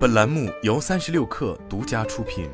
本栏目由三十六氪独家出品。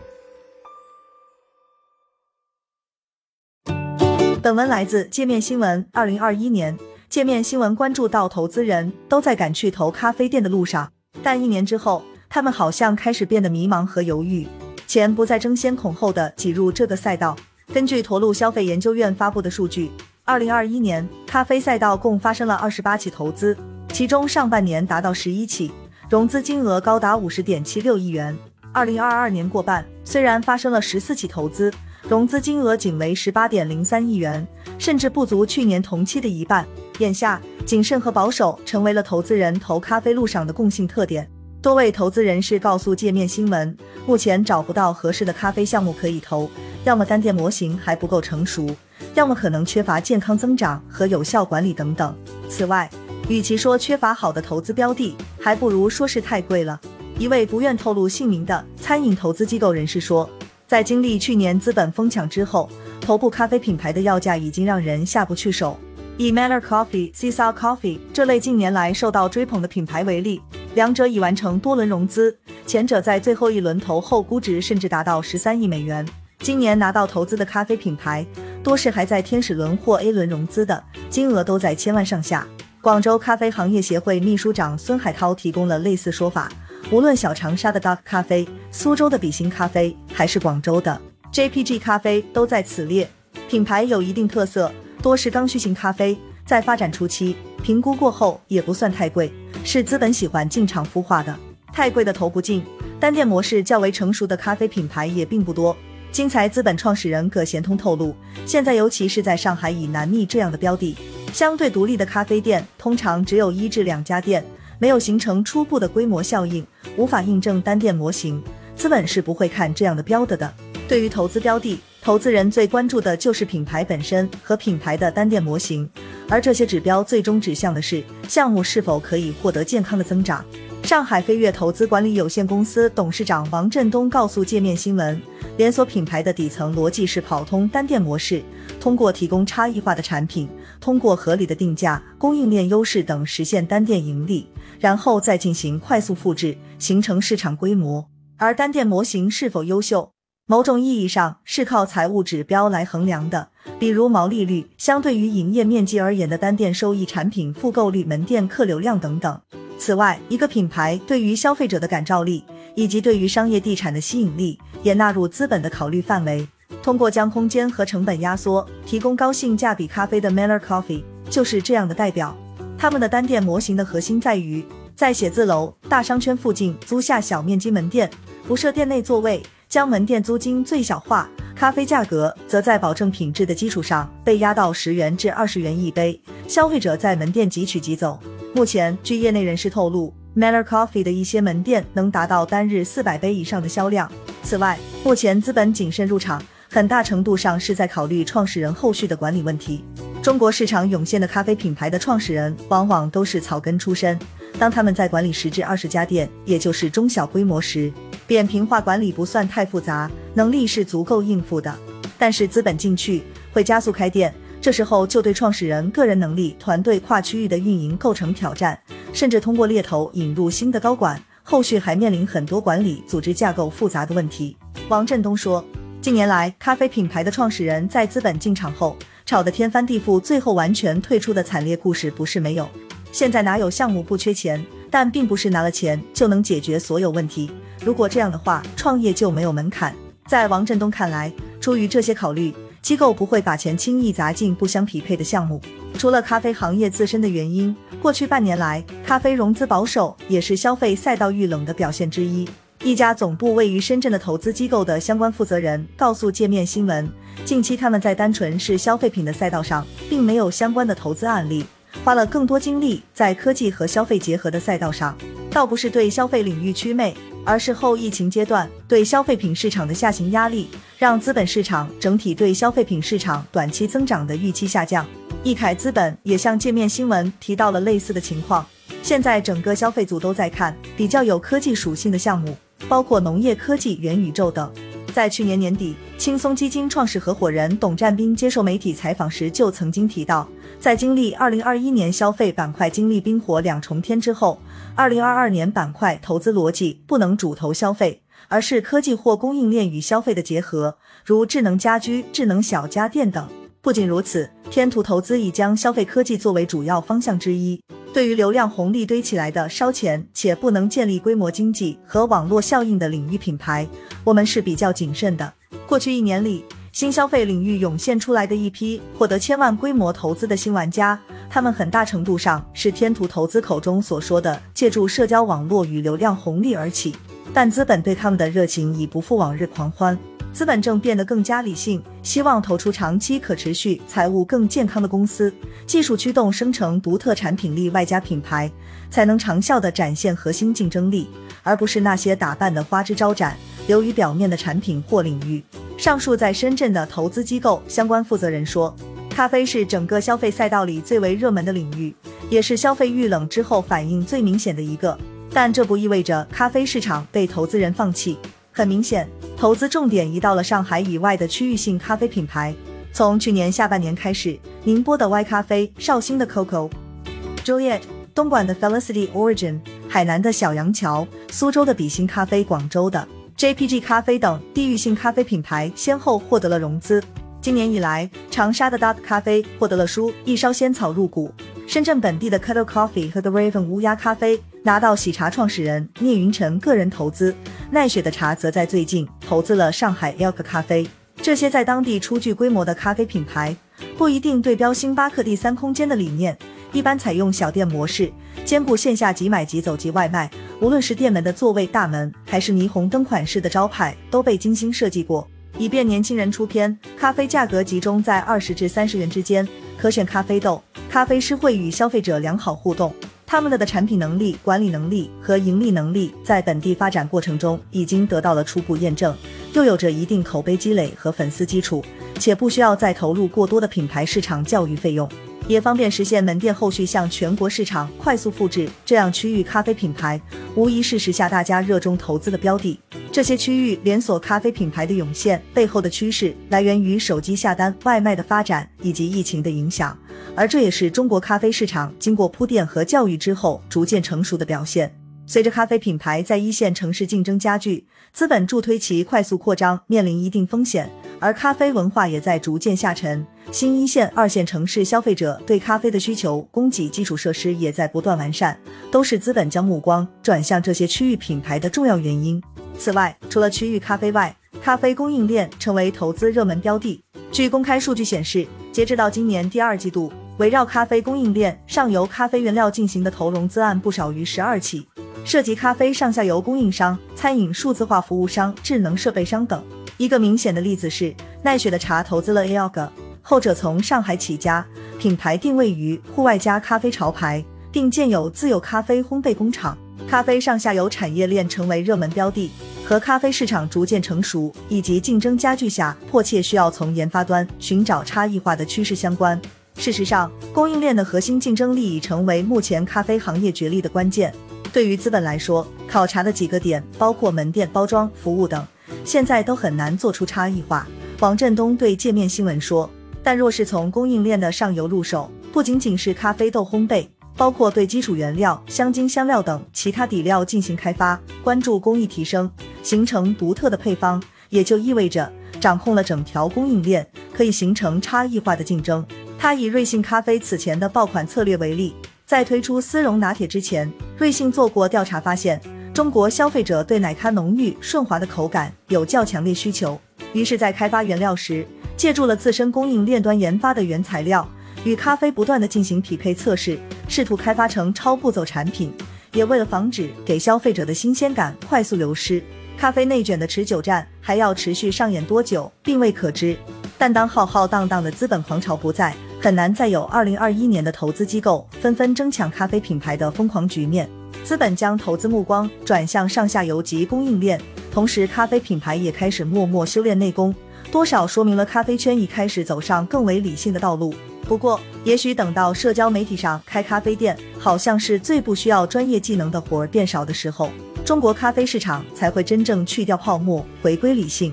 本文来自界面新闻。二零二一年，界面新闻关注到投资人都在赶去投咖啡店的路上，但一年之后，他们好像开始变得迷茫和犹豫，钱不再争先恐后的挤入这个赛道。根据驼鹿消费研究院发布的数据，二零二一年咖啡赛道共发生了二十八起投资，其中上半年达到十一起，融资金额高达五十点七六亿元。二零二二年过半，虽然发生了十四起投资。融资金额仅为十八点零三亿元，甚至不足去年同期的一半。眼下，谨慎和保守成为了投资人投咖啡路上的共性特点。多位投资人士告诉界面新闻，目前找不到合适的咖啡项目可以投，要么单店模型还不够成熟，要么可能缺乏健康增长和有效管理等等。此外，与其说缺乏好的投资标的，还不如说是太贵了。一位不愿透露姓名的餐饮投资机构人士说。在经历去年资本疯抢之后，头部咖啡品牌的要价已经让人下不去手。以 Manner Coffee、Cesao Coffee 这类近年来受到追捧的品牌为例，两者已完成多轮融资，前者在最后一轮投后估值甚至达到十三亿美元。今年拿到投资的咖啡品牌，多是还在天使轮或 A 轮融资的，金额都在千万上下。广州咖啡行业协会秘书长孙海涛提供了类似说法。无论小长沙的 Dark 咖啡、苏州的比心咖啡，还是广州的 JPG 咖啡，都在此列。品牌有一定特色，多是刚需型咖啡，在发展初期，评估过后也不算太贵，是资本喜欢进场孵化的。太贵的投不进，单店模式较为成熟的咖啡品牌也并不多。金财资本创始人葛贤通透露，现在尤其是在上海以南密这样的标的，相对独立的咖啡店通常只有一至两家店。没有形成初步的规模效应，无法印证单店模型，资本是不会看这样的标的的。对于投资标的，投资人最关注的就是品牌本身和品牌的单店模型，而这些指标最终指向的是项目是否可以获得健康的增长。上海飞跃投资管理有限公司董事长王振东告诉界面新闻，连锁品牌的底层逻辑是跑通单店模式，通过提供差异化的产品，通过合理的定价、供应链优势等实现单店盈利，然后再进行快速复制，形成市场规模。而单店模型是否优秀，某种意义上是靠财务指标来衡量的，比如毛利率、相对于营业面积而言的单店收益、产品复购率、门店客流量等等。此外，一个品牌对于消费者的感召力，以及对于商业地产的吸引力，也纳入资本的考虑范围。通过将空间和成本压缩，提供高性价比咖啡的 Manner Coffee 就是这样的代表。他们的单店模型的核心在于，在写字楼、大商圈附近租下小面积门店，不设店内座位，将门店租金最小化，咖啡价格则在保证品质的基础上被压到十元至二十元一杯，消费者在门店即取即走。目前，据业内人士透露，Manner Coffee 的一些门店能达到单日四百杯以上的销量。此外，目前资本谨慎入场，很大程度上是在考虑创始人后续的管理问题。中国市场涌现的咖啡品牌的创始人往往都是草根出身，当他们在管理十至二十家店，也就是中小规模时，扁平化管理不算太复杂，能力是足够应付的。但是资本进去会加速开店。这时候就对创始人个人能力、团队跨区域的运营构成挑战，甚至通过猎头引入新的高管，后续还面临很多管理、组织架构复杂的问题。王振东说，近年来咖啡品牌的创始人在资本进场后吵得天翻地覆，最后完全退出的惨烈故事不是没有。现在哪有项目不缺钱？但并不是拿了钱就能解决所有问题。如果这样的话，创业就没有门槛。在王振东看来，出于这些考虑。机构不会把钱轻易砸进不相匹配的项目。除了咖啡行业自身的原因，过去半年来，咖啡融资保守也是消费赛道遇冷的表现之一。一家总部位于深圳的投资机构的相关负责人告诉界面新闻，近期他们在单纯是消费品的赛道上，并没有相关的投资案例，花了更多精力在科技和消费结合的赛道上，倒不是对消费领域祛魅。而是后疫情阶段对消费品市场的下行压力，让资本市场整体对消费品市场短期增长的预期下降。易凯资本也向界面新闻提到了类似的情况。现在整个消费组都在看比较有科技属性的项目，包括农业科技、元宇宙等。在去年年底，轻松基金创始合伙人董占斌接受媒体采访时就曾经提到，在经历2021年消费板块经历冰火两重天之后，2022年板块投资逻辑不能主投消费，而是科技或供应链与消费的结合，如智能家居、智能小家电等。不仅如此，天图投资已将消费科技作为主要方向之一。对于流量红利堆起来的烧钱且不能建立规模经济和网络效应的领域品牌，我们是比较谨慎的。过去一年里，新消费领域涌现出来的一批获得千万规模投资的新玩家，他们很大程度上是天图投资口中所说的借助社交网络与流量红利而起。但资本对他们的热情已不复往日狂欢，资本正变得更加理性，希望投出长期可持续、财务更健康的公司，技术驱动生成独特产品力外加品牌，才能长效地展现核心竞争力，而不是那些打扮的花枝招展。流于表面的产品或领域。上述在深圳的投资机构相关负责人说，咖啡是整个消费赛道里最为热门的领域，也是消费遇冷之后反应最明显的一个。但这不意味着咖啡市场被投资人放弃。很明显，投资重点移到了上海以外的区域性咖啡品牌。从去年下半年开始，宁波的 Y 咖啡、绍兴的 Coco，Juliet，东莞的 Felicity Origin，海南的小杨桥，苏州的比心咖啡，广州的。JPG 咖啡等地域性咖啡品牌先后获得了融资。今年以来，长沙的 Dot 咖啡获得了书一烧仙草入股，深圳本地的 Cuttle Coffee 和 The Raven 乌鸦咖啡拿到喜茶创始人聂云辰个人投资。奈雪的茶则在最近投资了上海 Elk 咖啡。这些在当地初具规模的咖啡品牌，不一定对标星巴克第三空间的理念，一般采用小店模式，兼顾线下即买即走即外卖。无论是店门的座位大门，还是霓虹灯款式的招牌，都被精心设计过，以便年轻人出片。咖啡价格集中在二十至三十元之间，可选咖啡豆。咖啡师会与消费者良好互动，他们的的产品能力、管理能力和盈利能力在本地发展过程中已经得到了初步验证，又有着一定口碑积累和粉丝基础，且不需要再投入过多的品牌市场教育费用。也方便实现门店后续向全国市场快速复制，这样区域咖啡品牌无疑是时下大家热衷投资的标的。这些区域连锁咖啡品牌的涌现背后的趋势，来源于手机下单外卖的发展以及疫情的影响，而这也是中国咖啡市场经过铺垫和教育之后逐渐成熟的表现。随着咖啡品牌在一线城市竞争加剧，资本助推其快速扩张面临一定风险。而咖啡文化也在逐渐下沉，新一线、二线城市消费者对咖啡的需求、供给基础设施也在不断完善，都是资本将目光转向这些区域品牌的重要原因。此外，除了区域咖啡外，咖啡供应链成为投资热门标的。据公开数据显示，截至到今年第二季度，围绕咖啡供应链上游咖啡原料进行的投融资案不少于十二起，涉及咖啡上下游供应商、餐饮数字化服务商、智能设备商等。一个明显的例子是奈雪的茶投资了 Aog，后者从上海起家，品牌定位于户外加咖啡潮牌，并建有自有咖啡烘焙工厂。咖啡上下游产业链成为热门标的，和咖啡市场逐渐成熟以及竞争加剧下迫切需要从研发端寻找差异化的趋势相关。事实上，供应链的核心竞争力已成为目前咖啡行业角力的关键。对于资本来说，考察的几个点包括门店、包装、服务等。现在都很难做出差异化。王振东对界面新闻说：“但若是从供应链的上游入手，不仅仅是咖啡豆烘焙，包括对基础原料、香精、香料等其他底料进行开发，关注工艺提升，形成独特的配方，也就意味着掌控了整条供应链，可以形成差异化的竞争。”他以瑞幸咖啡此前的爆款策略为例，在推出丝绒拿铁之前，瑞幸做过调查发现。中国消费者对奶咖浓郁顺滑的口感有较强烈需求，于是，在开发原料时，借助了自身供应链端研发的原材料，与咖啡不断的进行匹配测试，试图开发成超步骤产品。也为了防止给消费者的新鲜感快速流失，咖啡内卷的持久战还要持续上演多久，并未可知。但当浩浩荡荡的资本狂潮不在，很难再有二零二一年的投资机构纷纷争抢咖啡品牌的疯狂局面。资本将投资目光转向上下游及供应链，同时咖啡品牌也开始默默修炼内功，多少说明了咖啡圈已开始走上更为理性的道路。不过，也许等到社交媒体上开咖啡店，好像是最不需要专业技能的活儿变少的时候，中国咖啡市场才会真正去掉泡沫，回归理性。